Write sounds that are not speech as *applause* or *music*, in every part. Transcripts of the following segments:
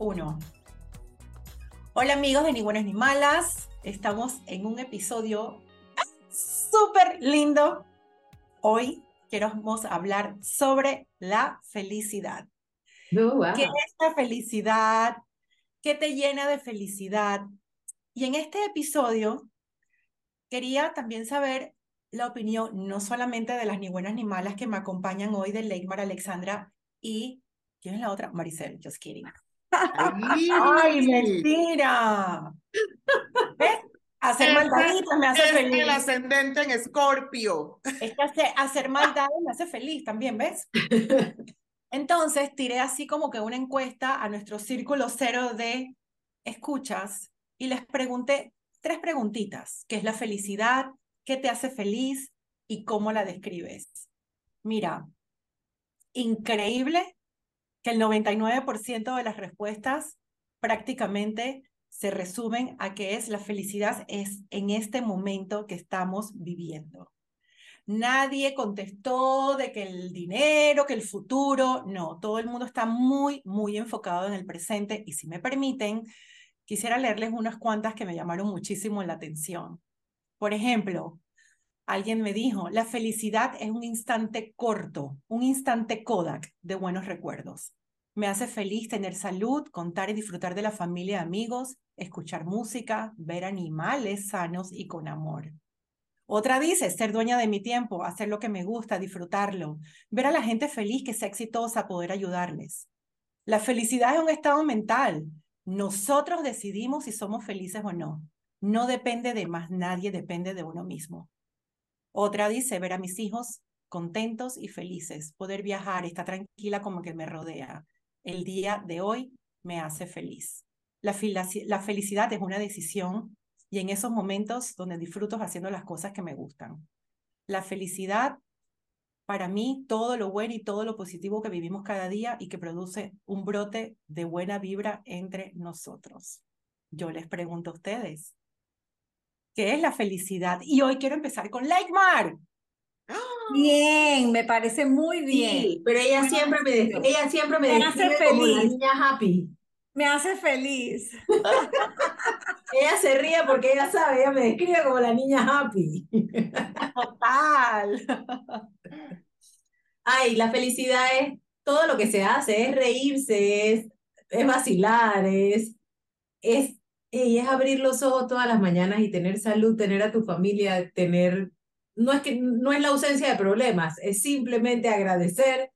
Uno. Hola amigos de Ni Buenas ni Malas. Estamos en un episodio súper lindo. Hoy queremos hablar sobre la felicidad. Oh, wow. ¿Qué es la felicidad? ¿Qué te llena de felicidad? Y en este episodio quería también saber la opinión no solamente de las ni buenas ni malas que me acompañan hoy de Leymar Alexandra y ¿quién es la otra? Maricel, just kidding. ¡Ay, mentira! ¿Ves? Hacer maldaditas me hace es feliz. el ascendente en Escorpio. Es que hacer, hacer maldades me hace feliz también, ¿ves? *laughs* Entonces tiré así como que una encuesta a nuestro círculo cero de escuchas y les pregunté tres preguntitas, ¿qué es la felicidad? ¿Qué te hace feliz? ¿Y cómo la describes? Mira, increíble que el 99% de las respuestas prácticamente se resumen a que es la felicidad es en este momento que estamos viviendo. Nadie contestó de que el dinero, que el futuro, no, todo el mundo está muy, muy enfocado en el presente y si me permiten, quisiera leerles unas cuantas que me llamaron muchísimo la atención. Por ejemplo, alguien me dijo, la felicidad es un instante corto, un instante Kodak de buenos recuerdos. Me hace feliz tener salud, contar y disfrutar de la familia y amigos, escuchar música, ver animales sanos y con amor. Otra dice, ser dueña de mi tiempo, hacer lo que me gusta, disfrutarlo, ver a la gente feliz que sea exitosa, poder ayudarles. La felicidad es un estado mental. Nosotros decidimos si somos felices o no. No depende de más nadie, depende de uno mismo. Otra dice, ver a mis hijos contentos y felices, poder viajar, estar tranquila como que me rodea. El día de hoy me hace feliz. La, felicidad es una decisión y en esos momentos donde disfruto haciendo las cosas que me gustan. La felicidad, para mí, todo lo bueno y todo lo positivo que vivimos cada día y que produce un brote de buena vibra entre nosotros. Yo les pregunto a ustedes, ¿qué es la felicidad? Y hoy quiero empezar con Leikmar. Bien, me parece muy bien. Sí, pero ella Bueno, siempre me, ella siempre me me hace describe como la feliz. niña happy. Me hace feliz. *laughs* Ella se ríe porque ella sabe, ella me describe como la niña happy. Total. *laughs* Ay, la felicidad es todo lo que se hace, es reírse, es, es vacilar, es, es, es abrir los ojos todas las mañanas y tener salud, tener a tu familia, tener, no es que, no es la ausencia de problemas, es simplemente agradecer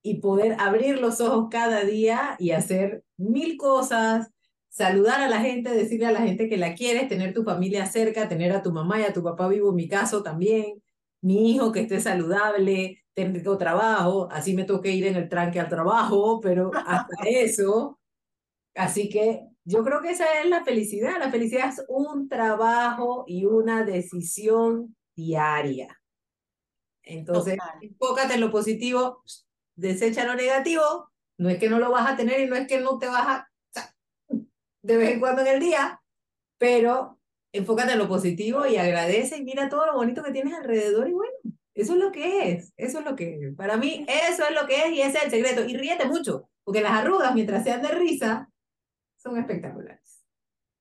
y poder abrir los ojos cada día y hacer mil cosas, saludar a la gente, decirle a la gente que la quieres, tener tu familia cerca, tener a tu mamá y a tu papá vivo, en mi caso también, mi hijo que esté saludable, tengo trabajo, así me toque ir en el tranque al trabajo, pero hasta *laughs* eso. Así que yo creo que esa es la felicidad. La felicidad es un trabajo y una decisión diaria. Entonces, Total. enfócate en lo positivo, desecha lo negativo. No es que no lo vas a tener y no es que no te vas a... o sea, de vez en cuando en el día, pero enfócate en lo positivo y agradece y mira todo lo bonito que tienes alrededor y bueno, eso es lo que es, eso es lo que es. Para mí, eso es lo que es y ese es el secreto. Y ríete mucho, porque las arrugas, mientras sean de risa, son espectaculares.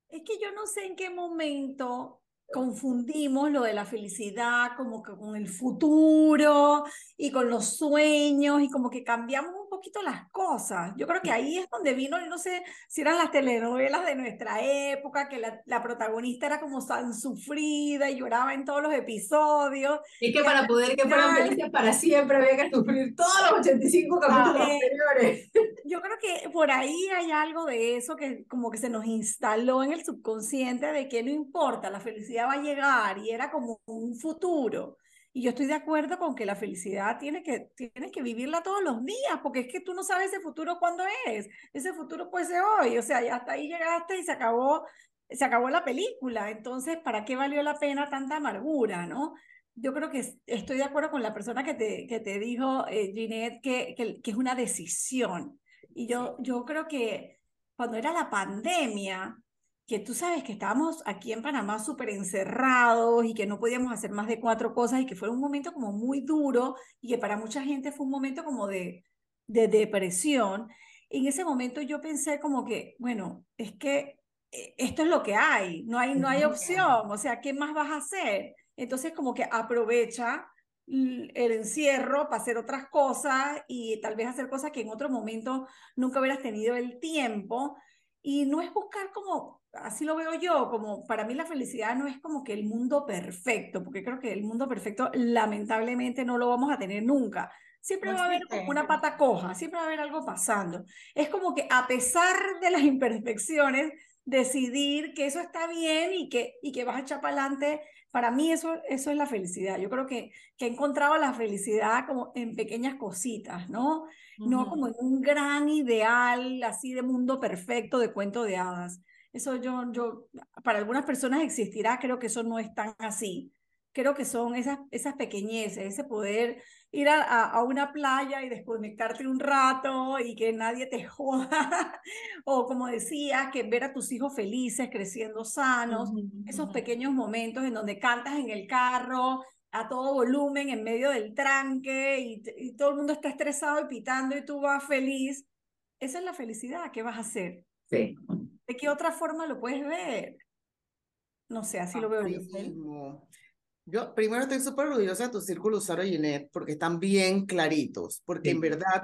Es que yo no sé en qué momento confundimos lo de la felicidad como que con el futuro y con los sueños y como que cambiamos poquito las cosas. Yo creo que ahí es donde vino, no sé si eran las telenovelas de nuestra época, que la, la protagonista era como tan sufrida y lloraba en todos los episodios. Es que para poder que fueran felices para siempre había que sufrir todos los 85 capítulos Ah, anteriores. Yo creo que por ahí hay algo de eso que como que se nos instaló en el subconsciente de que no importa, la felicidad va a llegar y era como un futuro. Y yo estoy de acuerdo con que la felicidad tiene que, tienes que vivirla todos los días, porque es que tú no sabes ese futuro cuándo es. Ese futuro puede ser hoy, o sea, ya hasta ahí llegaste y se acabó, se acabó la película. Entonces, ¿para qué valió la pena tanta amargura, no? Yo creo que es- estoy de acuerdo con la persona que te, que te dijo, eh, Ginette, que, que, que es una decisión. Y yo, yo creo que cuando era la pandemia, que tú sabes que estábamos aquí en Panamá súper encerrados y que no podíamos hacer más de cuatro cosas y que fue un momento como muy duro y que para mucha gente fue un momento como de, de depresión. en ese momento yo pensé como que, bueno, es que eh, esto es lo que hay, no hay, no hay opción, o sea, ¿qué más vas a hacer? Entonces como que aprovecha el encierro para hacer otras cosas y tal vez hacer cosas que en otro momento nunca hubieras tenido el tiempo. Y no es buscar como, así lo veo yo, como para mí la felicidad no es como que el mundo perfecto, porque creo que el mundo perfecto lamentablemente no lo vamos a tener nunca. Siempre va a haber como una pata coja, siempre va a haber algo pasando. Es como que a pesar de las imperfecciones, decidir que eso está bien y que, y que vas a echar para adelante para mí eso, eso es la felicidad. Yo creo que, que he encontrado la felicidad como en pequeñas cositas, ¿no? No como en un gran ideal así de mundo perfecto, de cuento de hadas. Eso yo, yo, para algunas personas existirá, creo que eso no es tan así creo que son esas, esas pequeñeces, ese poder ir a, a, una playa y desconectarte un rato y que nadie te *laughs* joda, o como decía, que ver a tus hijos felices, creciendo sanos, esos pequeños momentos en donde cantas en el carro a todo volumen en medio del tranque y, y todo el mundo está estresado y pitando y tú vas feliz. Esa es la felicidad, ¿qué vas a hacer? Sí. ¿De qué otra forma lo puedes ver? No sé, así lo veo yo. Yo primero estoy súper orgullosa de tu círculo usuario, Ginette, porque están bien claritos, porque en verdad,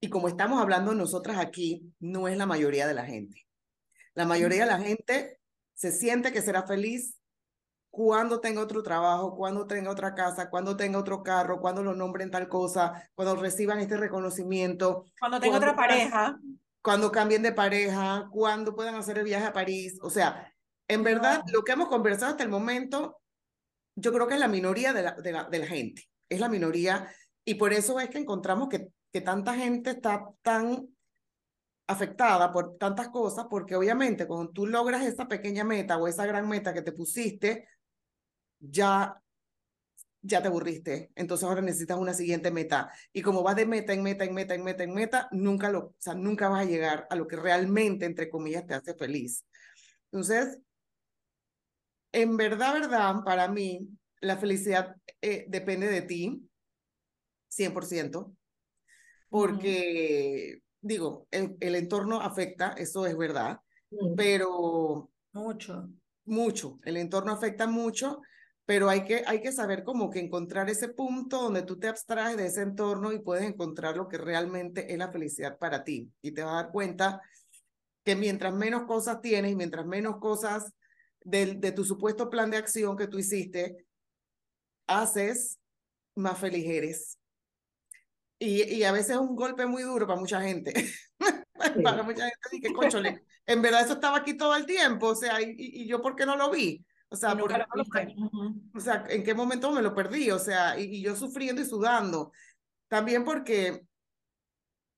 y como estamos hablando nosotras aquí, no es la mayoría de la gente. La mayoría de la gente se siente que será feliz cuando tenga otro trabajo, cuando tenga otra casa, cuando tenga otro carro, cuando lo nombren tal cosa, cuando reciban este reconocimiento. Cuando tenga otra pareja. Cuando cambien de pareja, cuando puedan hacer el viaje a París. O sea, en verdad, lo que hemos conversado hasta el momento yo creo que es la minoría de la, de la, de la gente, es la minoría, y por eso es que encontramos que, que tanta gente está tan afectada por tantas cosas, porque obviamente cuando tú logras esa pequeña meta o esa gran meta que te pusiste, ya ya te aburriste, entonces ahora necesitas una siguiente meta. Y como vas de meta en meta, en meta, en meta, en meta, nunca lo, o sea, nunca vas a llegar a lo que realmente, entre comillas, te hace feliz. Entonces, en verdad, verdad, para mí, la felicidad eh, depende de ti, 100%, porque, digo, el, el, entorno afecta, eso es verdad, pero... Mucho. Mucho, el entorno afecta mucho, pero hay que, hay que saber como que encontrar ese punto donde tú te abstraes de ese entorno y puedes encontrar lo que realmente es la felicidad para ti. Y te vas a dar cuenta que mientras menos cosas tienes y mientras menos cosas de, tu supuesto plan de acción que tú hiciste, haces más feliz eres. Y, y a veces es un golpe muy duro para mucha gente. *laughs* para mucha gente conchole, en verdad eso estaba aquí todo el tiempo, o sea, y, y yo por qué no lo vi. O sea, no lo o sea, ¿en qué momento me lo perdí? O sea, y, y, yo sufriendo y sudando. También porque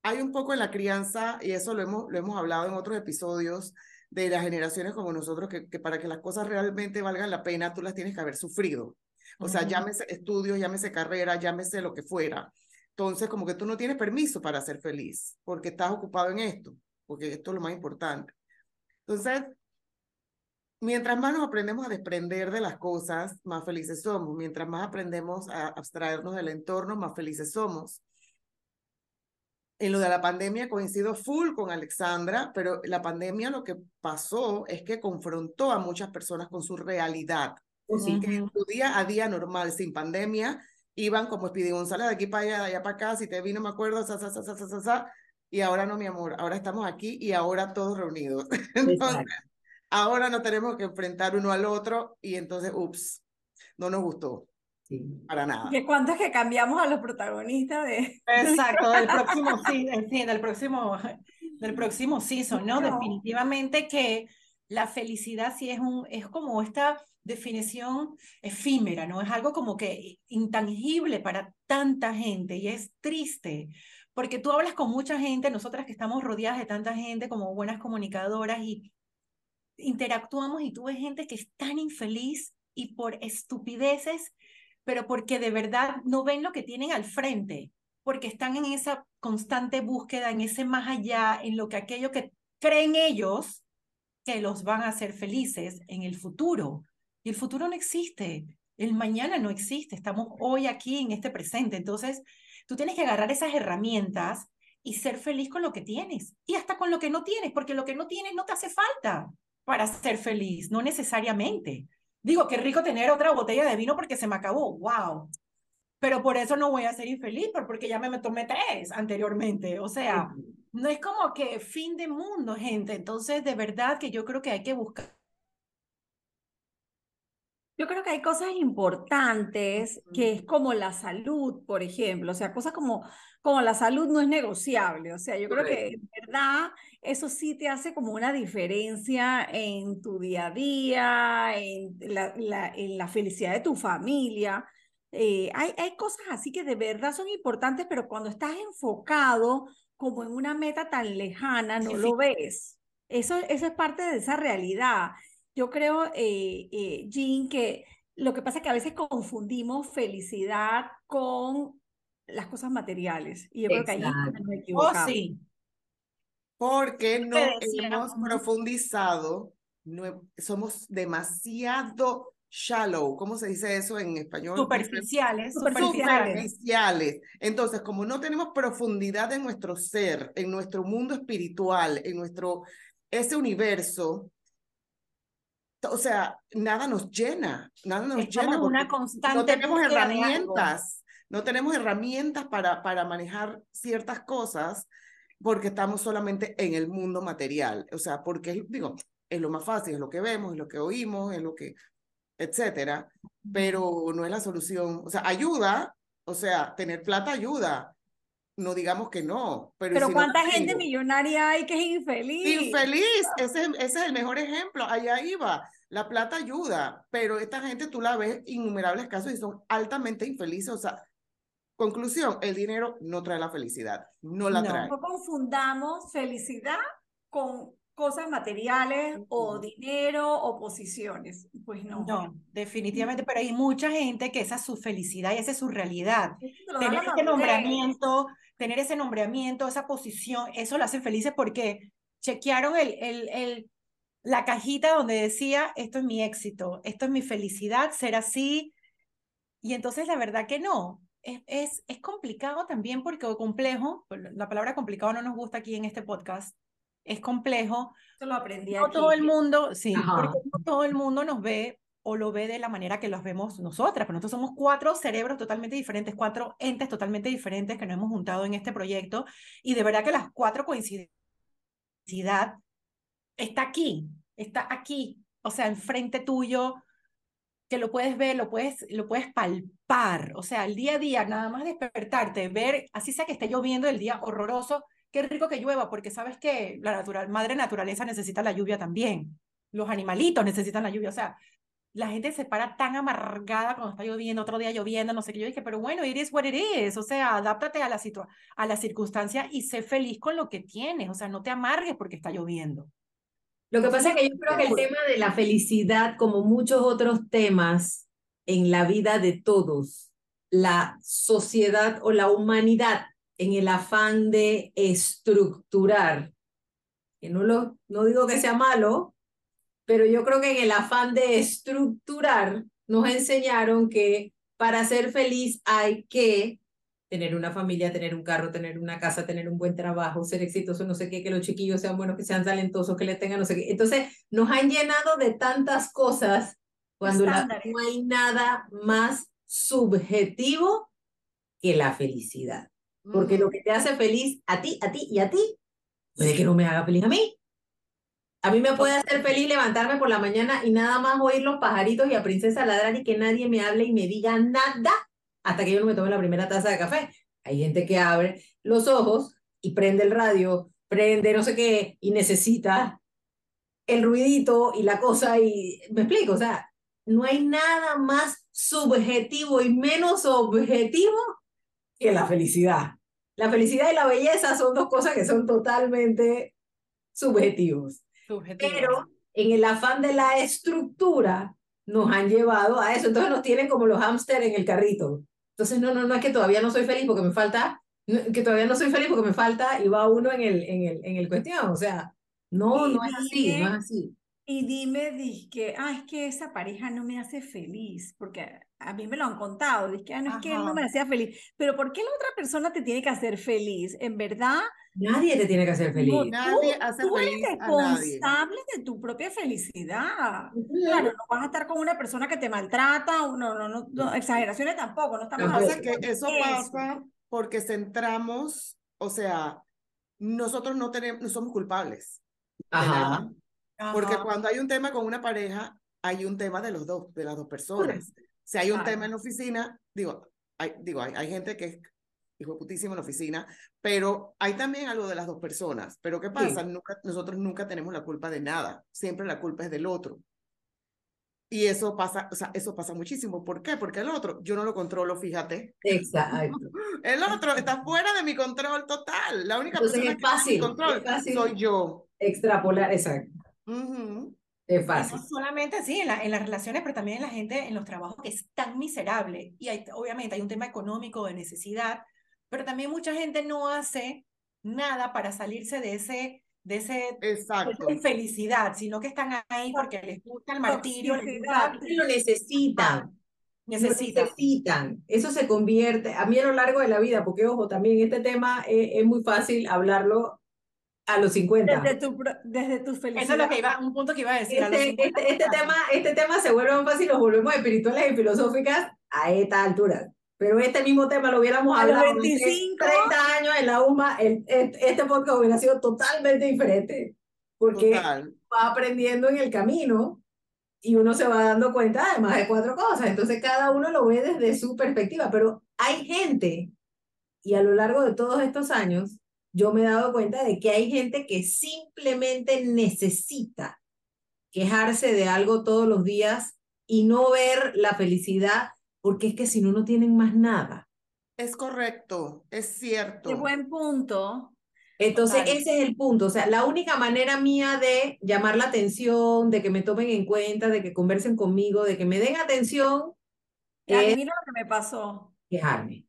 hay un poco en la crianza, y eso lo hemos, lo hemos hablado en otros episodios, de las generaciones como nosotros, que, que, para que las cosas realmente valgan la pena, tú las tienes que haber sufrido. O sea, llámese estudios, llámese carrera, llámese lo que fuera. Entonces, como que tú no tienes permiso para ser feliz, porque estás ocupado en esto, porque esto es lo más importante. Entonces, mientras más nos aprendemos a desprender de las cosas, más felices somos. Mientras más aprendemos a abstraernos del entorno, más felices somos en lo de la pandemia coincido full con Alexandra, pero la pandemia lo que pasó es que confrontó a muchas personas con su realidad. Sí. Que en su día a día normal, sin pandemia, iban como Speedy González de aquí para allá, de allá para acá, si te vino, me acuerdo, sa, sa, sa, sa, sa, sa, y ahora no, mi amor, ahora estamos aquí y ahora todos reunidos. *laughs* Entonces, ahora nos tenemos que enfrentar uno al otro y entonces, ups, no nos gustó. Sí. Para nada. ¿Qué cuánto es que cambiamos a los protagonistas de... Exacto, del *laughs* próximo, sí, sí, del próximo, del próximo season, ¿no? no. Definitivamente que la felicidad sí es, un, es como esta definición efímera, ¿no? Es algo como que intangible para tanta gente y es triste, porque tú hablas con mucha gente, nosotras que estamos rodeadas de tanta gente como buenas comunicadoras y interactuamos y tú ves gente que es tan infeliz y por estupideces pero porque de verdad no ven lo que tienen al frente, porque están en esa constante búsqueda, en ese más allá, en lo que aquello que creen ellos que los van a hacer felices en el futuro. Y el futuro no existe, el mañana no existe, estamos hoy aquí en este presente. Entonces, tú tienes que agarrar esas herramientas y ser feliz con lo que tienes y hasta con lo que no tienes, porque lo que no tienes no te hace falta para ser feliz, no necesariamente. Digo, qué rico tener otra botella de vino porque se me acabó, wow. Pero por eso no voy a ser infeliz, porque ya me tomé tres anteriormente. O sea, no es como que fin de mundo, gente. Entonces, de verdad que yo creo que hay que buscar yo creo que hay cosas importantes que es como la salud, por ejemplo, o sea, cosas como, como la salud no es negociable, o sea, yo creo que en verdad eso sí te hace como una diferencia en tu día a día, en la, la en la felicidad de tu familia. Eh, hay, hay cosas así que de verdad son importantes, pero cuando estás enfocado como en una meta tan lejana, no lo ves. Eso, eso es parte de esa realidad. Yo creo, eh, eh, Jean, que lo que pasa es que a veces confundimos felicidad con las cosas materiales. Y yo creo que ahí nos Oh, equivocamos. sí. Porque no hemos profundizado, no- somos demasiado shallow, ¿cómo se dice eso en español? Superficiales, Superficiales. Superficiales. Entonces, como no tenemos profundidad en nuestro ser, en nuestro mundo espiritual, en nuestro, ese universo, o sea, nada nos llena, nada nos Estamos llena en una constante no tenemos herramientas, no tenemos herramientas para, para manejar ciertas cosas porque estamos solamente en el mundo material, o sea, porque digo, es lo más fácil, es lo que vemos, es lo que oímos, es lo que, etcétera, pero no es la solución, o sea, ayuda, o sea, tener plata ayuda, no digamos que no, pero, ¿y Pero si no la ¿cuánta gente millonaria hay que es infeliz? Infeliz, ese, es- ese es el mejor ejemplo, allá iba, la plata ayuda, pero esta gente tú la ves innumerables casos y son altamente infelices, o sea, conclusión, el dinero no trae la felicidad, no la No. trae. No confundamos felicidad con cosas materiales o dinero o posiciones. Pues no. No, definitivamente, pero hay *laughs* mucha gente que esa es su felicidad y esa es su realidad. Tener ese nombramiento, tener ese nombramiento, esa posición, eso lo hace felices porque chequearon el, el, el, la cajita donde decía, esto es mi éxito, esto es mi felicidad, ser así. Y entonces la verdad que no. Es, es, es complicado también porque o complejo, la palabra complicado no nos gusta aquí en este podcast, es complejo lo aprendí no aquí. todo el mundo, sí, Ajá. porque no todo el mundo nos ve o lo ve de la manera que los vemos nosotras, pero nosotros somos cuatro cerebros totalmente diferentes, cuatro entes totalmente diferentes que nos hemos juntado en este proyecto y de verdad que las cuatro coincidencias está aquí, está aquí, o sea, enfrente tuyo, que lo puedes ver, lo puedes, lo puedes palpar, o sea, el día a día, nada más despertarte, ver, así sea que esté lloviendo el día horroroso, qué rico que llueva, porque sabes que la natural, madre naturaleza necesita la lluvia también, los animalitos necesitan la lluvia, o sea, la gente se para tan amargada cuando está lloviendo, otro día lloviendo, no sé qué, yo dije, pero bueno, it is what it is, o sea, adáptate a la, situa a la circunstancia y sé feliz con lo que tienes, o sea, no te amargues porque está lloviendo. Lo que pasa es que yo creo que el tema de la felicidad, como muchos otros temas en la vida de todos, la sociedad o la humanidad, en el afán de estructurar, que no, lo, no digo que sea malo, pero yo creo que en el afán de estructurar nos enseñaron que para ser feliz hay que tener una familia, tener un carro, tener una casa, tener un buen trabajo, ser exitoso, no sé qué, que los chiquillos sean buenos, que sean talentosos, que le tengan no sé qué. Entonces, nos han llenado de tantas cosas cuando la- no hay nada más subjetivo que la felicidad. Porque lo que te hace feliz a ti, a ti y a ti, puede que no me haga feliz a mí. A mí me puede hacer feliz levantarme por la mañana y nada más oír los pajaritos y a Princesa ladrar y que nadie me hable y me diga nada hasta que yo no me tome la primera taza de café. Hay gente que abre los ojos y prende el radio, prende no sé qué y necesita el ruidito y la cosa y me explico, o sea, no hay nada más subjetivo y menos objetivo que la felicidad. La felicidad y la belleza son dos cosas que son totalmente subjetivos. Subjetivo. Pero en el afán de la estructura nos han llevado a eso. Entonces nos tienen como los hámster en el carrito. Entonces, no, no, no es que todavía no soy feliz porque me falta, que todavía no soy feliz porque me falta y va uno en el, en el, en el cuestión. O sea, no, Y no es así, no es así. Y dime, que ah, es que esa pareja no me hace feliz, porque a mí me lo han contado, que ah, no es que él no me hacía feliz, pero ¿por qué la otra persona te tiene que hacer feliz? En verdad... Nadie te tiene que hacer feliz. nadie hace tú feliz eres responsable de tu propia felicidad. Claro, no vas a estar con una persona que te maltrata, no, no, no, no exageraciones tampoco, no estamos hablando que eso pasa porque centramos, o sea, nosotros no tenemos, no somos culpables. Ajá. Porque cuando hay un tema con una pareja, hay un tema de los dos, de las dos personas. Si hay un tema en la oficina, digo, hay, digo, hay, hay gente que es hijo putísimo en la oficina, pero hay también algo de las dos personas. Pero ¿qué pasa? Nunca, nosotros nunca tenemos la culpa de nada. Siempre la culpa es del otro. Y eso pasa, o sea, eso pasa muchísimo. ¿Por qué? Porque el otro, yo no lo controlo, fíjate. Exacto. *laughs* El otro está fuera de mi control total. La única persona que fácil, control soy yo. Extrapolar, exacto. Es fácil. no solamente sí, en, la, en, las relaciones, pero también en la gente en los trabajos que es tan miserable. Y hay, obviamente hay un tema económico de necesidad, pero también mucha gente no hace nada para salirse de ese de ese Exacto. infelicidad, sino que están ahí porque les gusta el martirio, les lo necesitan. Necesitan. necesitan. Eso se convierte, a mí a lo largo de la vida, porque ojo, también este tema es, es muy fácil hablarlo a los 50. Desde tu, desde tu felicidad. Eso es lo que iba, un punto que iba a decir. Este, este, este, tema, este tema se vuelve más fácil, nos volvemos espirituales y filosóficas a esta altura. Pero este mismo tema lo hubiéramos hablado hace 30 años en la UMA, el, este podcast hubiera sido totalmente diferente. Porque va aprendiendo en el camino y uno se va dando cuenta además de cuatro cosas. Entonces cada uno lo ve desde su perspectiva. Pero hay gente, y a lo largo de todos estos años, yo me he dado cuenta de que hay gente que simplemente necesita quejarse de algo todos los días y no ver la felicidad, porque es que si no, no tienen más nada. Es correcto, es cierto. Qué buen punto. Entonces, ese es el punto. O sea, la única manera mía de llamar la atención, de que me tomen en cuenta, de que conversen conmigo, de que me den atención. Adivina lo que me pasó. Quejarme.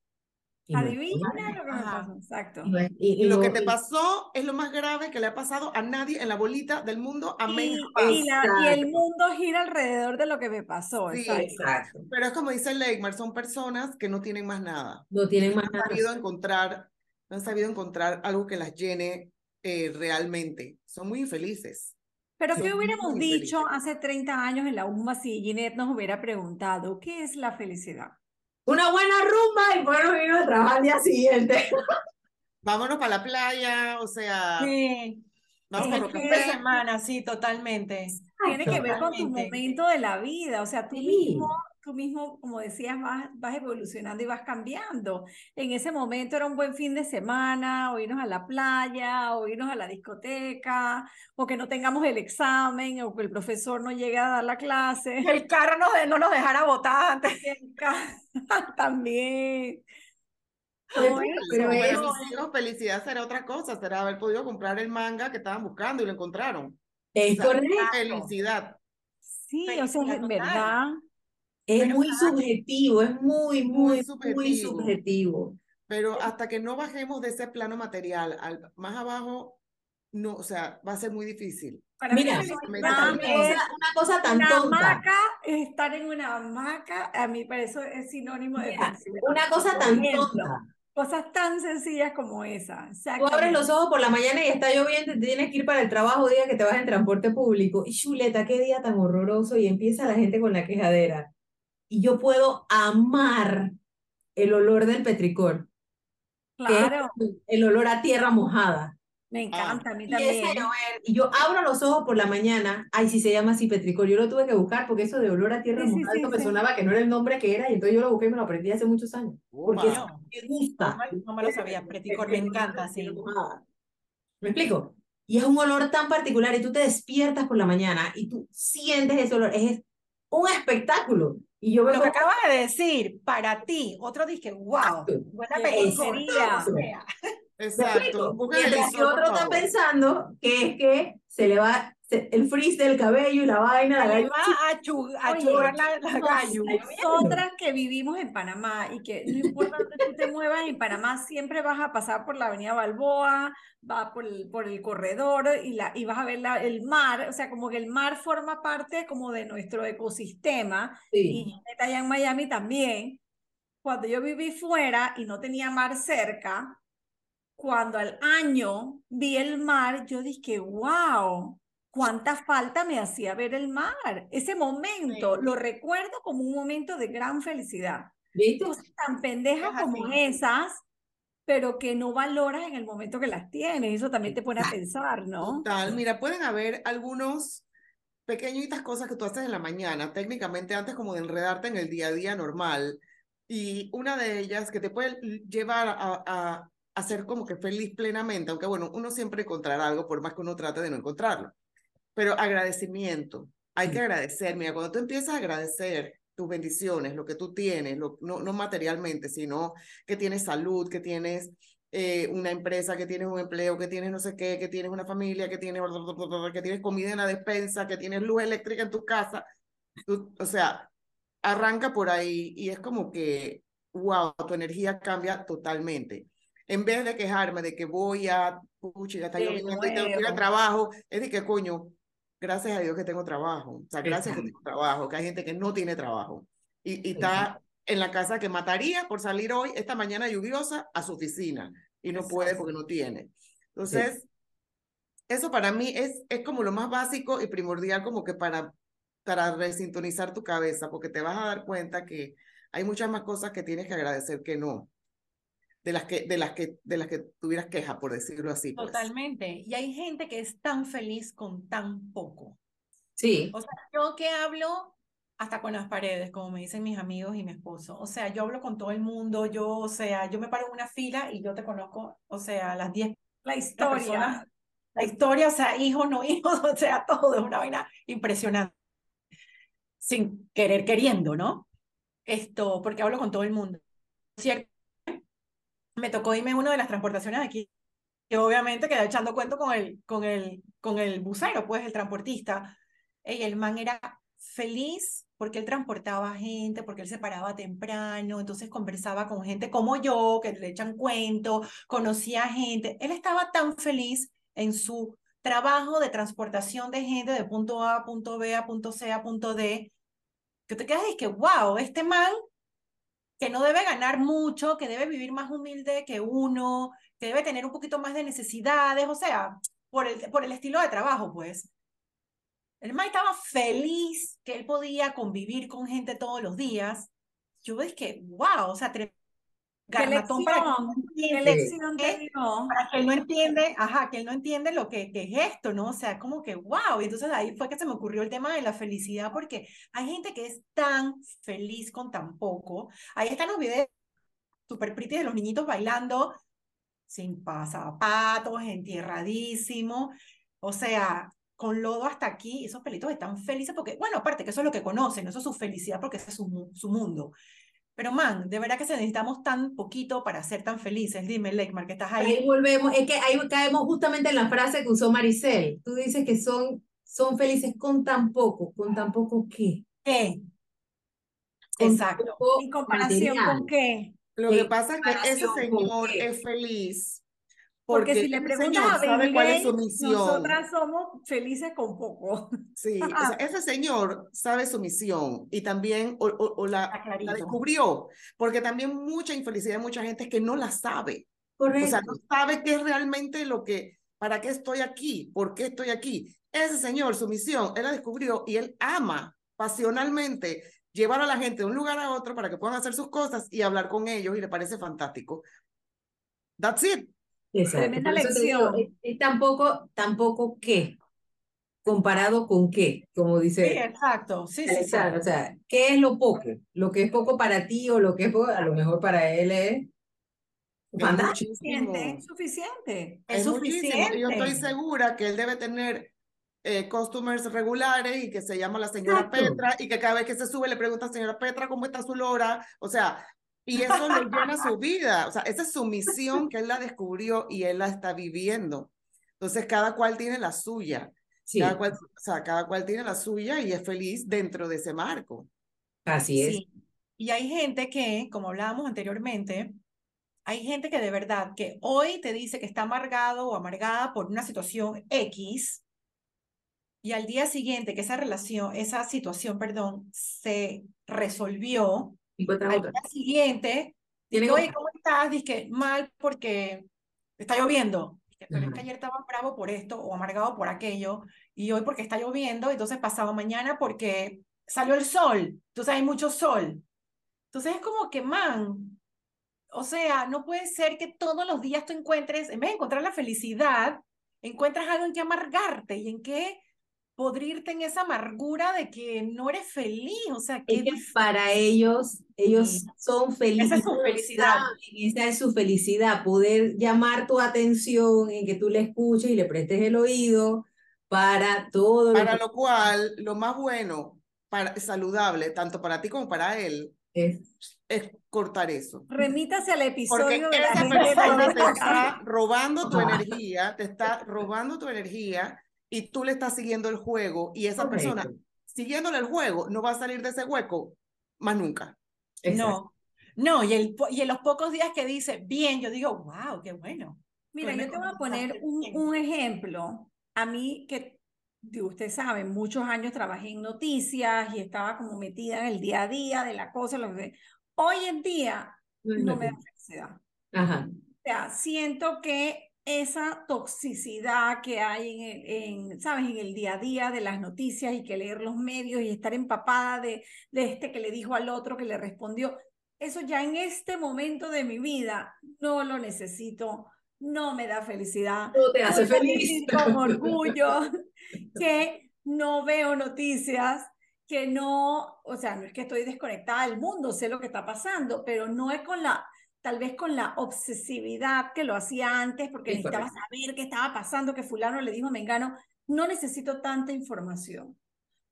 Adivina lo que me pasó, exacto. Y, lo, que te pasó es lo más grave que le ha pasado a nadie en la bolita del mundo, a y, y, y, el mundo gira alrededor de lo que me pasó. exacto. Pero es como dice Leigmar, son personas que no tienen más nada. No tienen más nada. Han sabido encontrar, no han sabido encontrar algo que las llene eh, realmente. Son muy infelices. Pero ¿qué hubiéramos dicho hace 30 años en la UMA si Ginette nos hubiera preguntado, ¿qué es la felicidad? Una buena rumba y bueno, vino a trabajar al día siguiente. *laughs* Vámonos para la playa, o sea. Sí. Vamos por de semana, sí, totalmente. Tiene que ver con tu momento de la vida, o sea, tú mismo tú mismo, como decías, vas, vas evolucionando y vas cambiando. En ese momento era un buen fin de semana, o irnos a la playa, o irnos a la discoteca, o que no tengamos el examen, o que el profesor no llegue a dar la clase. El carro no, no nos dejara votar antes. *laughs* *laughs* También. Pero, pero felicidad será otra cosa, será haber podido comprar el manga que estaban buscando y lo encontraron. Es correcto. Felicidad. Sí, o sea, en verdad. Es muy subjetivo, es muy, muy, muy subjetivo. Pero hasta que no bajemos de ese plano material, al, más abajo, no, o sea, va a ser muy difícil. Mira, una, cosa, tan una Hamaca, estar en una hamaca, a mí para eso es sinónimo de Una cosa tan tonta. Cosas tan sencillas como esa. Tú abres los ojos por la mañana y está lloviendo, te tienes que ir para el trabajo, día que te vas en transporte público. Y chuleta, qué día tan horroroso. Y empieza la gente con la quejadera y yo puedo amar el olor del petricor. Claro. el olor a tierra mojada. Me encanta, a mí también. Y, yo abro los ojos por la mañana, ay, si se llama así petricor, yo lo tuve que buscar porque eso de olor a tierra mojada me sonaba que no era el nombre que era y entonces yo lo busqué y me lo aprendí hace muchos años. porque me gusta. No, me lo sabía, petricor me encanta, sí. ¿Me explico? Y es un olor tan particular y tú te despiertas por la mañana y tú sientes ese olor, es un espectáculo. Y yo Lo que acabas de decir, para ti, otro dije, wow, buena película. Exacto. Mientras que otro está pensando que es que se le va, el freeze del cabello y la vaina, la va a, a Oye, churrar la, la gallo. Nosotras que vivimos en Panamá y que no importa dónde tú te muevas en Panamá, siempre vas a pasar por la avenida Balboa, va por el, por el corredor y, la, y vas a ver la- el mar, o sea, como que el mar forma parte como de nuestro ecosistema y Sí. Janet allá en Miami también. Cuando yo viví fuera y no tenía mar cerca, cuando al año vi el mar, yo dije, wow, cuánta falta me hacía ver el mar. Ese momento Sí. lo recuerdo como un momento de gran felicidad. ¿Viste? Cosas tan pendejas Es como esas, pero que no valoras en el momento que las tienes. Eso también te pone a pensar, ¿no? Total, mira, pueden haber algunos pequeñitas cosas que tú haces en la mañana, técnicamente antes como de enredarte en el día a día normal, y una de ellas que te puede llevar a, a, a ser como que feliz plenamente, aunque bueno, uno siempre encontrará algo, por más que uno trate de no encontrarlo, pero agradecimiento, hay que agradecer, mira, cuando tú empiezas a agradecer tus bendiciones, lo que tú tienes, lo, no, no materialmente, sino que tienes salud, que tienes eh, una empresa, que tienes un empleo, que tienes no sé qué, que tienes una familia, que tienes, que tienes comida en la despensa, que tienes luz eléctrica en tu casa. Tú- o sea, arranca por ahí y es como que, wow, tu energía cambia totalmente. En vez de quejarme de que voy a, pucha, ya está De lloviendo y tengo que ir nuevo. trabajo, es de que, coño, gracias a Dios que tengo trabajo. O sea, gracias que tengo trabajo, que hay gente que no tiene trabajo. Y, y está en la casa que mataría por salir hoy, esta mañana lluviosa, a su oficina y no puede porque no tiene. Entonces, eso para mí es, es como lo más básico y primordial como que para, para resintonizar tu cabeza, porque te vas a dar cuenta que hay muchas más cosas que tienes que agradecer que no, de las que, de las que, de las que tuvieras queja, por decirlo así. pues. Totalmente. Y hay gente que es tan feliz con tan poco. Sí. O sea, yo que hablo hasta con las paredes, como me dicen mis amigos y mi esposo. O sea, yo hablo con todo el mundo, yo, o sea, yo me paro en una fila y yo te conozco, o sea, las 10 La personas, historia. la historia, o sea, hijos, no hijos, *laughs* o sea, todo es una vaina impresionante. Sin querer queriendo, ¿no? Esto, porque hablo con todo el mundo. ¿Cierto? Me tocó irme una de las transportaciones aquí, que obviamente quedé echando cuento con el, con el, con el bucero, pues, el transportista. Y el man era feliz porque él transportaba gente, porque él se paraba temprano, entonces conversaba con gente como yo, que le echan cuento, conocía gente. Él estaba tan feliz en su trabajo de transportación de gente de punto A a punto B a punto C a punto D, que te quedas y que, wow, este man que no debe ganar mucho, que debe vivir más humilde que uno, que debe tener un poquito más de necesidades, o sea, por el, por el estilo de trabajo, pues. El man estaba feliz que él podía convivir con gente todos los días. Yo que, wow, o sea, tre- ¿Qué garnatón para que no lección? ¿Qué entiende, lección te dio? para que él no entiende, ajá, que él no entiende lo que, que es esto, ¿no? O sea, como que, wow, y entonces ahí fue que se me ocurrió el tema de la felicidad, porque hay gente que es tan feliz con tan poco. Ahí están los videos super pretty de los niñitos bailando sin pasapatos, entierradísimo, o sea, con lodo hasta aquí, esos pelitos están felices porque, bueno, aparte que eso es lo que conocen, eso es su felicidad porque ese es su, su mundo. Pero, man, de verdad que se necesitamos tan poquito para ser tan felices. Dime, Leikmar, que estás Ahí ahí. volvemos, es que ahí caemos justamente en la frase que usó Maricel. Tú dices que son, son felices con tan poco, con tan poco qué. ¿Qué? Con Exacto. ¿En comparación material. con qué? Lo que pasa es que ese señor es feliz Porque porque si le preguntas señor a sabe cuál es su misión. nosotras somos felices con poco. *laughs* Sí, o sea, ese señor sabe su misión y también o, o- o la, descubrió, porque también mucha infelicidad de mucha gente es que no la sabe. O sea, Correcto. no sabe qué es realmente lo que, para qué estoy aquí, por qué estoy aquí. Ese señor, su misión, él la descubrió y él ama pasionalmente llevar a la gente de un lugar a otro para que puedan hacer sus cosas y hablar con ellos y le parece fantástico. That's it. Exacto. Tremenda digo, lección. es- es tampoco, tampoco qué, comparado con qué, como Sí, dice exacto. Sí, sí, sí. O sea, ¿qué es lo poco? Lo que es poco para ti o lo que es poco, a lo mejor para él es Es fantástico. Es suficiente. Es Es muchísimo. Y yo estoy suficiente. segura que él debe tener eh, customers regulares y que se llama la señora Exacto. Petra y que cada vez que se sube le pregunta, señora Petra, ¿cómo está su lora? O sea, y eso le llena su vida. O sea, esa es su misión que él la descubrió y él la está viviendo. Entonces, cada cual tiene la suya. Sí, Cada cual, o sea, cada cual tiene la suya y es feliz dentro de ese marco. así es. Sí. Y hay gente que, como hablábamos anteriormente, hay gente que de verdad que hoy te dice que está amargado o amargada por una situación X y al día siguiente que esa relación, esa situación, perdón, se resolvió, Encuentra al otra. día siguiente, dice, oye. ¿cómo estás? Dice, mal porque está lloviendo. Dice, Pero es Ajá. que ayer estaba bravo por esto o amargado por aquello y hoy porque está lloviendo, entonces pasado mañana porque salió el sol, entonces hay mucho sol. Entonces es como que, man, o sea, no puede ser que todos los días tú encuentres, en vez de encontrar la felicidad, encuentras algo en que amargarte y en que podrirte en esa amargura de que no eres feliz. O sea, que para ellos, ellos Sí. son felices. Esa es su felicidad. Esa es su felicidad, poder llamar tu atención en que tú le escuches y le prestes el oído para todo lo Para que lo cual, lo más bueno, para, saludable, tanto para ti como para él, es. es cortar eso. Remítase al Porque episodio de la esa gente persona te está robando tu energía, te está robando tu energía y tú le estás siguiendo el juego y esa persona, siguiéndole el juego, no va a salir de ese hueco más nunca. Exacto. No, no, y, el, y en los pocos días que dice, bien, yo digo, wow, qué bueno. Mira, yo te voy a poner un, un ejemplo. A mí, que digo, ustedes saben, muchos años trabajé en noticias y estaba como metida en el día a día de la cosa. Lo que... Hoy en día No me da felicidad. Ajá. O sea, siento que esa toxicidad que hay en, el- en, ¿sabes? en el día a día de las noticias y que leer los medios y estar empapada de, de este que le dijo al otro que le respondió, eso ya en este momento de mi vida no lo necesito, no me da felicidad. No te hace feliz. con orgullo *laughs* *laughs* que no veo noticias, que no, o sea, no es que estoy desconectada del mundo, sé lo que está pasando, pero no es con la, tal vez con la obsesividad que lo hacía antes, porque Es necesitaba correcto. saber qué estaba pasando, que fulano le dijo a Mengano, no necesito tanta información,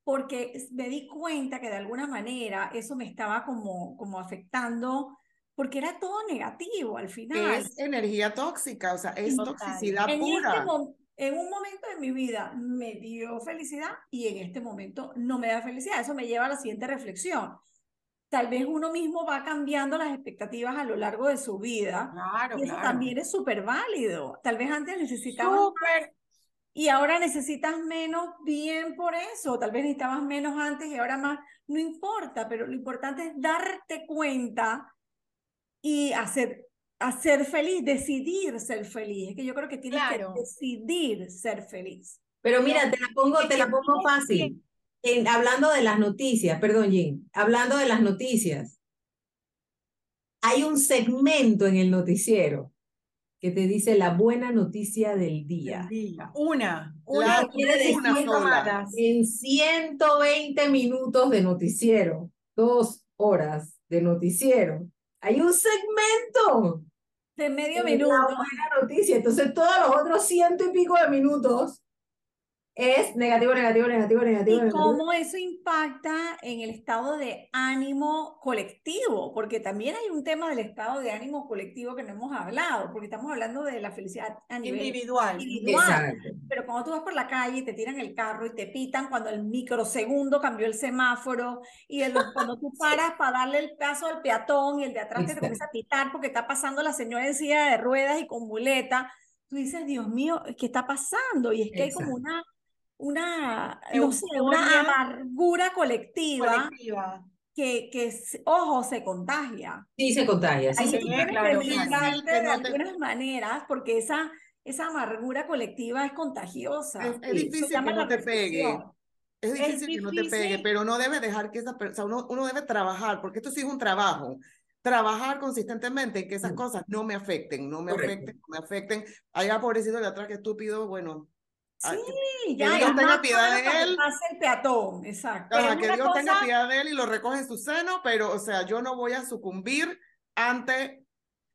porque me di cuenta que de alguna manera eso me estaba como, como afectando, porque era todo negativo al final. Es energía tóxica, o sea, es Total. toxicidad En, este pura. mo- en un momento de mi vida me dio felicidad y en este momento no me da felicidad. Eso me lleva a la siguiente reflexión. Tal vez uno mismo va cambiando las expectativas a lo largo de su vida Claro, y eso claro. también es súper válido. Tal vez antes necesitabas más Súper. y ahora necesitas menos bien por eso. Tal vez necesitabas menos antes y ahora más. No importa, pero lo importante es darte cuenta y hacer, hacer feliz, decidir ser feliz. Es que yo creo que tienes Claro. que decidir ser feliz. Pero mira, te la pongo, te la pongo fácil. En, hablando de las noticias, perdón, Jim, hablando de las noticias, hay un segmento en el noticiero que te dice la buena noticia del día. Día. Una, una, quiere una sola. En 120 minutos de noticiero, dos horas de noticiero, hay un segmento De medio es la minuto. buena noticia. Entonces, todos los otros ciento y pico de minutos es negativo, negativo, negativo, negativo, Y negativo. cómo eso impacta en el estado de ánimo colectivo, porque también hay un tema del estado de ánimo colectivo que no hemos hablado, porque estamos hablando de la felicidad a nivel Individual. individual. Exacto. Pero cuando tú vas por la calle y te tiran el carro y te pitan cuando el microsegundo cambió el semáforo y el- cuando tú *laughs* paras para darle el paso al peatón y el de atrás te Exacto. comienza a pitar porque está pasando la señora en silla de ruedas y con muleta, tú dices, Dios mío, ¿qué está pasando? Y es que hay como Exacto. una, una, no sé, una amargura colectiva Colectiva. que, que, ojo, se contagia. Sí se contagia, sí Ahí se contagia. claro, de no te- algunas maneras porque esa, esa amargura colectiva es contagiosa. Es, es difícil que no te pegue. Es Es difícil que no te pegue, difícil. pero no debe dejar que esa persona, uno, uno debe trabajar, porque esto sí es un trabajo. Trabajar consistentemente en que esas Mm. cosas no me afecten, no me Correcto. afecten, no me afecten. Allá, pobrecito de atrás, que estúpido, bueno. Ah, Sí, que ya, Dios tenga piedad de él. pase el peatón, exacto. Ajá, que Dios tenga cosa- piedad de él y lo recoge en su seno, pero, o sea, yo no voy a sucumbir ante,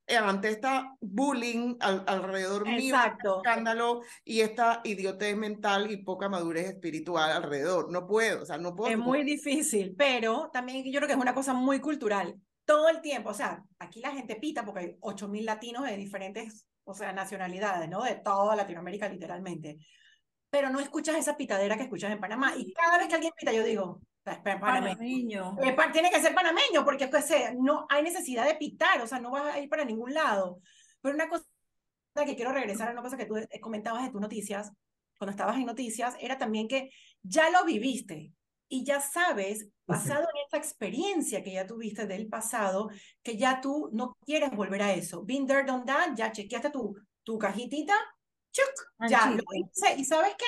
eh, ante esta bullying al- alrededor mío, este Exacto. escándalo y esta idiotez mental y poca madurez espiritual alrededor. No puedo, o sea, no puedo. Es muy difícil, pero también yo creo que es una cosa muy cultural. Todo el tiempo, o sea, aquí la gente pita porque hay 8.000 latinos de diferentes, o sea, nacionalidades, ¿no? De toda Latinoamérica, literalmente. Pero no escuchas esa pitadera que escuchas en Panamá. Y cada vez que alguien pita, yo digo, "Es pa- panameño. Panameño. Pa- Tiene que ser panameño, porque es que se- no hay necesidad de pitar, o sea, no vas a ir para ningún lado. Pero una cosa que quiero regresar a una cosa que tú comentabas en tus noticias, cuando estabas en noticias, era también que ya lo viviste y ya sabes, basado en esa experiencia que ya tuviste del pasado, que ya tú no quieres volver a eso. Been there, done that, ya chequeaste tu, tu cajitita, chuc, ya lo hice, y ¿sabes qué?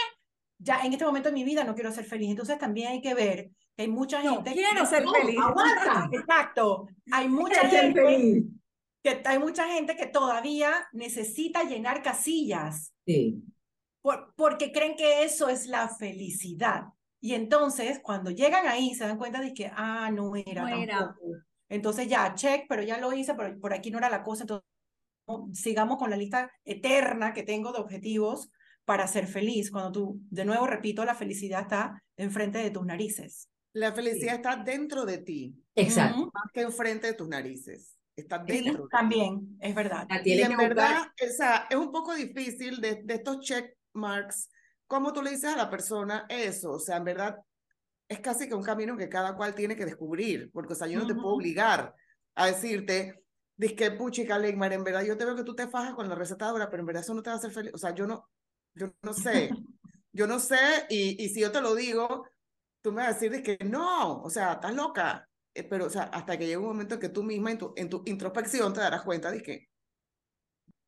Ya en este momento de mi vida no quiero ser feliz. Entonces también hay que ver que hay mucha No, gente... quiero ser No, feliz. aguanta. *laughs* Exacto. Hay mucha Quiero gente feliz. que hay mucha gente que todavía necesita llenar casillas Sí. por- porque creen que eso es la felicidad. Y entonces, cuando llegan ahí, se dan cuenta de que, ah, no era No era. Entonces ya, check, pero ya lo hice, pero por aquí no era la cosa. Entonces, sigamos con la lista eterna que tengo de objetivos para ser feliz. Cuando tú, de nuevo, repito, la felicidad está enfrente de tus narices. La felicidad está dentro de ti, Exacto. Más que enfrente de tus narices. Está Sí, dentro. de ti. también, es verdad. La Y en que buscar. verdad, o sea, es un poco difícil de, de estos check marks, ¿cómo tú le dices a la persona eso? O sea, en verdad, es casi que un camino que cada cual tiene que descubrir, porque, o sea, yo no te puedo obligar a decirte, que puchica, Legmar, en verdad, yo te veo que tú te fajas con la recetadora, pero en verdad eso no te va a hacer feliz. O sea, yo no, yo no sé, *laughs* yo no sé, y, y si yo te lo digo, tú me vas a decir de que no, o sea, estás loca. Eh, Pero, o sea, hasta que llegue un momento en que tú misma en tu, en tu introspección te darás cuenta de que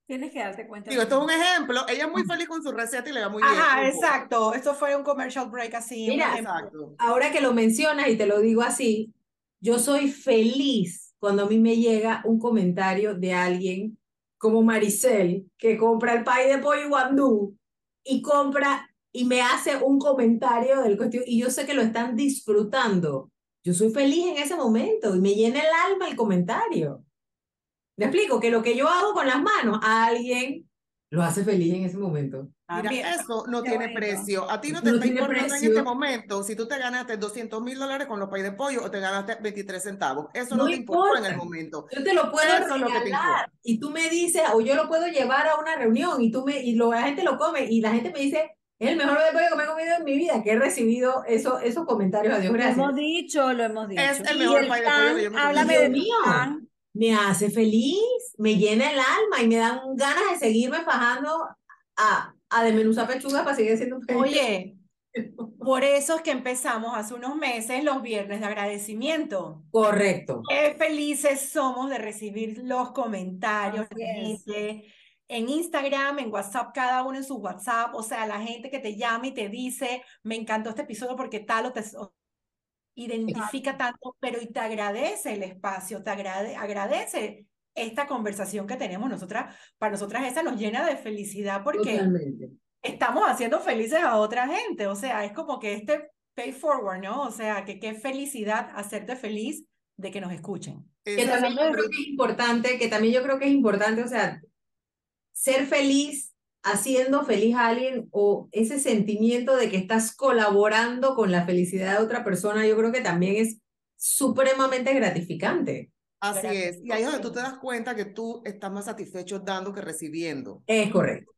Tienes que darte cuenta. Digo, de esto es un ejemplo. Ella es muy feliz con su receta y le va muy bien. Ajá, exacto. Esto fue un commercial break así. Mira. Exacto. Ahora que lo mencionas y te lo digo así, yo soy feliz cuando a mí me llega un comentario de alguien como Maricel, que compra el pay de pollo guandú y compra y me hace un comentario del cuestión y yo sé que lo están disfrutando. Yo soy feliz en ese momento y me llena el alma el comentario. ¿Me explico? Que lo que yo hago con las manos, a alguien lo hace feliz en ese momento. Mira, eso no Qué tiene bonito. precio. A ti no te No está importando en este momento si tú te ganaste 200 mil dólares con los pay de pollo o te ganaste 23 centavos. Eso no, No te importó en el importa. momento. Yo te lo puedo Eso es lo que te regalar importa. y tú me dices, o yo lo puedo llevar a una reunión y tú me y lo, la gente lo come y la gente me dice, es el mejor de pollo que me he comido en mi vida, que he recibido eso, esos comentarios, adiós, Lo gracias. hemos dicho, lo hemos dicho. Es el mejor pay de pollo pan, que yo me he Háblame de mío. pan. Me hace feliz, me llena el alma y me dan ganas de seguirme fajando a, a desmenuzar pechugas para seguir siendo feliz. Oye, por eso es que empezamos hace unos meses los viernes de agradecimiento. Correcto. Qué felices somos de recibir los comentarios, en Instagram, en WhatsApp, cada uno en su WhatsApp, o sea, la gente que te llama y te dice, me encantó este episodio porque tal o te o- identifica tanto, pero y te agradece el espacio, te agrade- agradece esta conversación que tenemos nosotras, para nosotras esa nos llena de felicidad porque Totalmente. estamos haciendo felices a otra gente, o sea, es como que este pay forward, ¿no? O sea, que qué felicidad hacerte feliz de que nos escuchen. Que también yo creo que es importante, que también yo creo que es importante, o sea, ser feliz haciendo feliz a alguien o ese sentimiento de que estás colaborando con la felicidad de otra persona, yo creo que también es supremamente gratificante. Así es. Y ahí es donde tú te das cuenta que tú estás más satisfecho dando que recibiendo, Es correcto.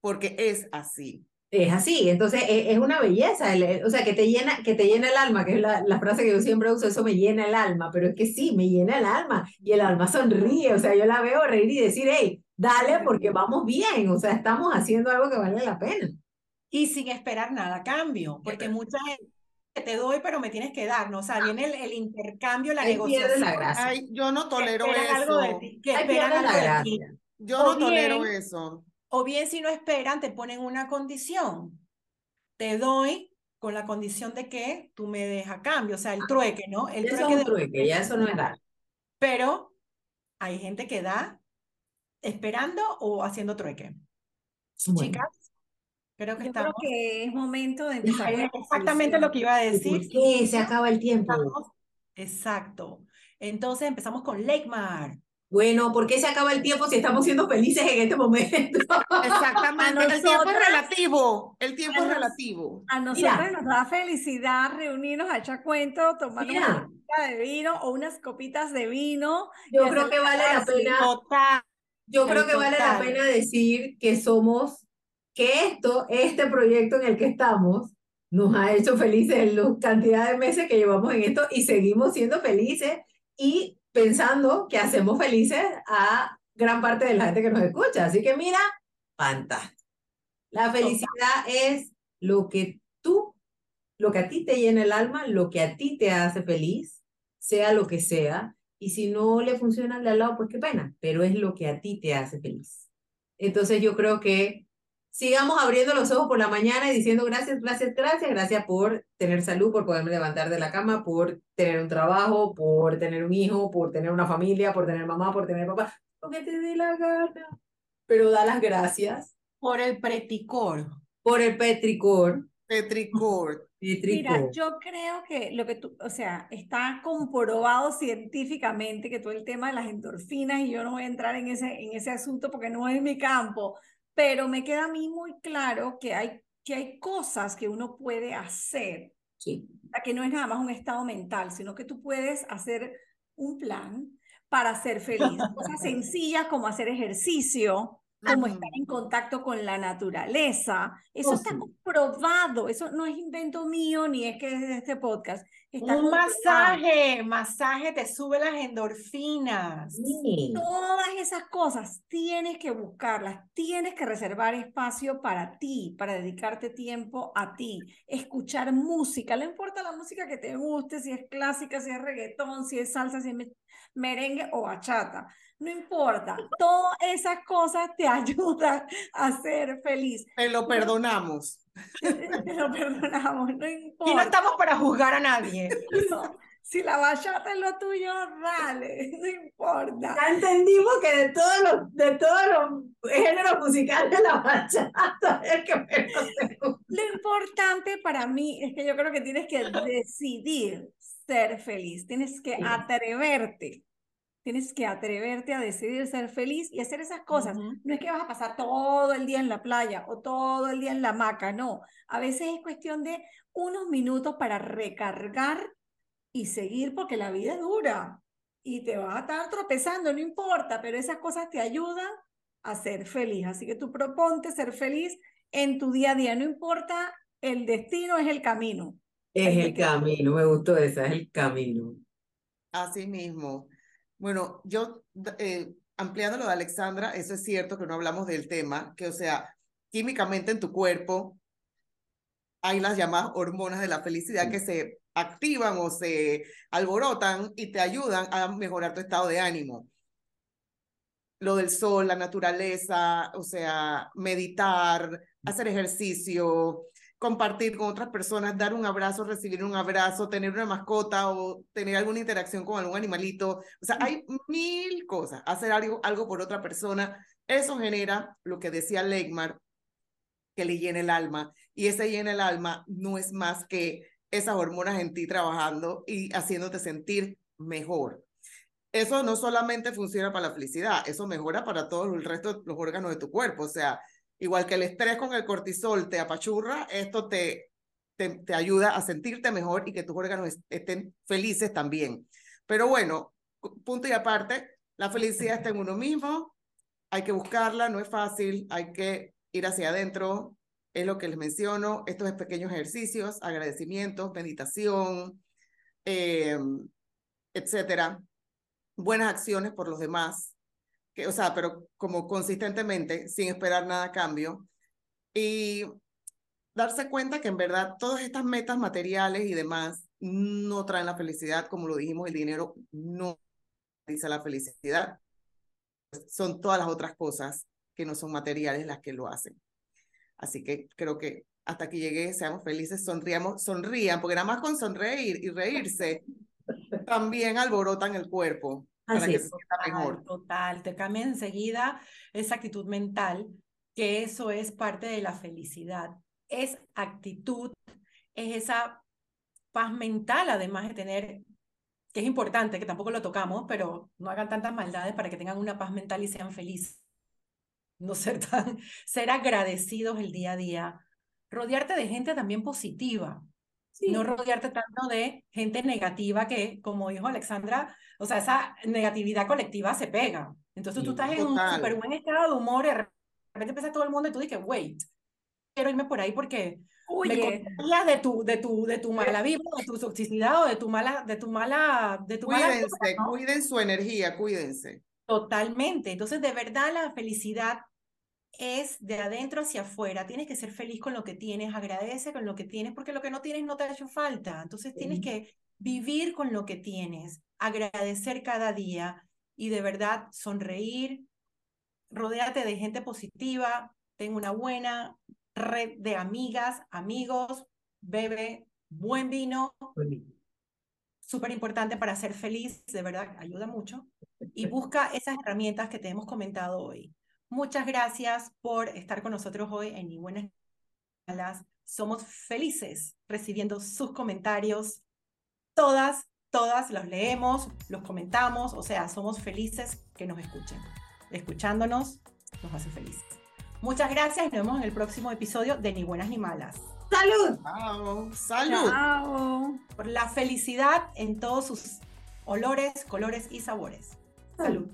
porque es así. Es así, entonces es, es una belleza, el- el- o sea, que te llena, que te llena el alma, que es la, la frase que yo siempre uso, eso me llena el alma, pero es que sí, me llena el alma y el alma sonríe, o sea, yo la veo reír y decir, hey, dale porque vamos bien, o sea, estamos haciendo algo que vale la pena. Y sin esperar nada a cambio, porque mucha gente te doy, pero me tienes que dar, ¿no? O sea, viene el, el intercambio, la negociación. la. Ay, yo no tolero algo de eso. ti, que esperan algo de ti. Yo O no tolero eso. O bien si no esperan, te ponen una condición. Te doy con la condición de que tú me des a cambio, o sea, el trueque, ¿no? El Eso es trueque un de- trueque, ya eso no es dar. Pero hay gente que da esperando o haciendo trueque. Bueno, Chicas, creo que Yo creo estamos. que es momento de empezar. Es exactamente lo que iba a ¿y decir. ¿Por qué se acaba el tiempo? Exacto. Entonces empezamos con Lakemar. Bueno, ¿por qué se acaba el tiempo si estamos siendo felices en este momento? Exactamente. *laughs* El tiempo es relativo. El tiempo a es relativo. A nosotros nos da felicidad reunirnos a echar cuento, tomar Mira. una copita de vino o unas copitas de vino. Yo creo que vale la pena, Total. Yo creo que vale la pena decir que somos que esto, este proyecto en el que estamos, nos ha hecho felices en la cantidad de meses que llevamos en esto y seguimos siendo felices y pensando que hacemos felices a gran parte de la gente que nos escucha. Así que mira, fantástico. La felicidad es lo que tú, lo que a ti te llena el alma, lo que a ti te hace feliz, sea lo que sea. Y si no le funciona al de al lado, pues qué pena, pero es lo que a ti te hace feliz. Entonces yo creo que sigamos abriendo los ojos por la mañana y diciendo gracias, gracias, gracias, gracias por tener salud, por poderme levantar de la cama, por tener un trabajo, por tener un hijo, por tener una familia, por tener mamá, por tener papá, lo que te dé la gana. Pero da las gracias. Por el preticor. Por el petricor. Petricor. Mira, yo creo que lo que tú, o sea, está comprobado científicamente que todo el tema de las endorfinas, y yo no voy a entrar en ese, en ese asunto porque no es mi campo, pero me queda a mí muy claro que hay, que hay cosas que uno puede hacer, Sí. que no es nada más un estado mental, sino que tú puedes hacer un plan para ser feliz. Cosas *laughs* sencillas como hacer ejercicio, como estar en contacto con la naturaleza. Eso Oh, está sí. comprobado, eso no es invento mío ni es que es de este podcast. Está Un comprobado. masaje, masaje te sube las endorfinas. Sí. Todas esas cosas tienes que buscarlas, tienes que reservar espacio para ti, para dedicarte tiempo a ti, escuchar música, no importa la música que te guste, si es clásica, si es reggaetón, si es salsa, si es me- merengue o bachata, no importa, todas esas cosas te *laughs* ayudan a ser feliz. Te lo perdonamos. *laughs* Te lo perdonamos, no Y no importa. estamos para juzgar a nadie. No, si la bachata es lo tuyo, dale, *laughs* no importa. Ya entendimos que de todos los, de todos los géneros musicales la bachata es el que menos te gusta. Lo importante para mí es que yo creo que tienes que decidir ser feliz, tienes que atreverte, tienes que atreverte a decidir ser feliz y hacer esas cosas. Ujú. No es que vas a pasar todo el día en la playa o todo el día en la hamaca, no. A veces es cuestión de unos minutos para recargar y seguir porque la vida es dura y te vas a estar tropezando, no importa, pero esas cosas te ayudan a ser feliz. Así que tú proponte ser feliz en tu día a día, no importa, el destino es el camino. Es el camino, me gustó esa, es el camino. Así mismo. Bueno, yo eh, ampliando lo de Alexandra, eso es cierto que no hablamos del tema, que o sea, químicamente en tu cuerpo hay las llamadas hormonas de la felicidad que se activan o se alborotan y te ayudan a mejorar tu estado de ánimo. Lo del sol, la naturaleza, o sea, meditar, hacer ejercicio, compartir con otras personas, dar un abrazo, recibir un abrazo, tener una mascota o tener alguna interacción con algún animalito. O sea, hay mil cosas. Hacer algo, algo por otra persona, eso genera lo que decía Legmar, que le llena el alma. Y ese llena el alma no es más que esas hormonas en ti trabajando y haciéndote sentir mejor. Eso no solamente funciona para la felicidad, eso mejora para todo el resto de los órganos de tu cuerpo. O sea, igual que el estrés con el cortisol te apachurra, esto te, te, te ayuda a sentirte mejor y que tus órganos est- estén felices también. Pero bueno, punto y aparte, la felicidad está en uno mismo, hay que buscarla, no es fácil, hay que ir hacia adentro, es lo que les menciono, estos pequeños ejercicios, agradecimientos, meditación, eh, etcétera, buenas acciones por los demás, que, o sea, pero como consistentemente, sin esperar nada a cambio, y darse cuenta que en verdad todas estas metas materiales y demás no traen la felicidad, como lo dijimos, el dinero no dice la felicidad, son todas las otras cosas que no son materiales las que lo hacen. Así que creo que hasta aquí llegué, seamos felices, sonriamos, sonrían, porque nada más con sonreír y reírse también alborotan el cuerpo para Así que es. se sienta mejor. Total, te cambia enseguida esa actitud mental, que eso es parte de la felicidad. Es actitud, es esa paz mental, además de tener, que es importante, que tampoco lo tocamos, pero no hagan tantas maldades para que tengan una paz mental y sean felices. *laughs* No ser tan, ser agradecidos el día a día. Rodearte de gente también positiva. Sí. No rodearte tanto de gente negativa que, como dijo Alexandra, o sea, esa negatividad colectiva se pega. Entonces tú Sí, estás en un total. súper buen estado de humor y de repente empieza todo el mundo y tú dices, wait, quiero irme por ahí porque me Huye. contagias de tu, de tu, de tu mala vibra, de tu toxicidad o de tu mala, de tu mala, de tu mala vibra, Cuídense, ¿no? cuiden su energía, cuídense. Totalmente. Entonces, de verdad, la felicidad es de adentro hacia afuera. Tienes que ser feliz con lo que tienes, agradece con lo que tienes, porque lo que no tienes no te ha hecho falta. Entonces, tienes que vivir con lo que tienes, agradecer cada día y de verdad sonreír, rodéate de gente positiva, ten una buena red de amigas, amigos, bebe buen vino, súper importante para ser feliz, de verdad, ayuda mucho. Y *laughs* busca esas herramientas que te hemos comentado hoy. Muchas gracias por estar con nosotros hoy en Ni Buenas Ni Malas. Somos felices recibiendo sus comentarios. Todas, todas los leemos, los comentamos, o sea, somos felices que nos escuchen. Escuchándonos nos hace felices. Muchas gracias y nos vemos en el próximo episodio de Ni Buenas Ni Malas. ¡Salud! Chao. Salud. Chao. Por la felicidad en todos sus olores, colores y sabores. Salud.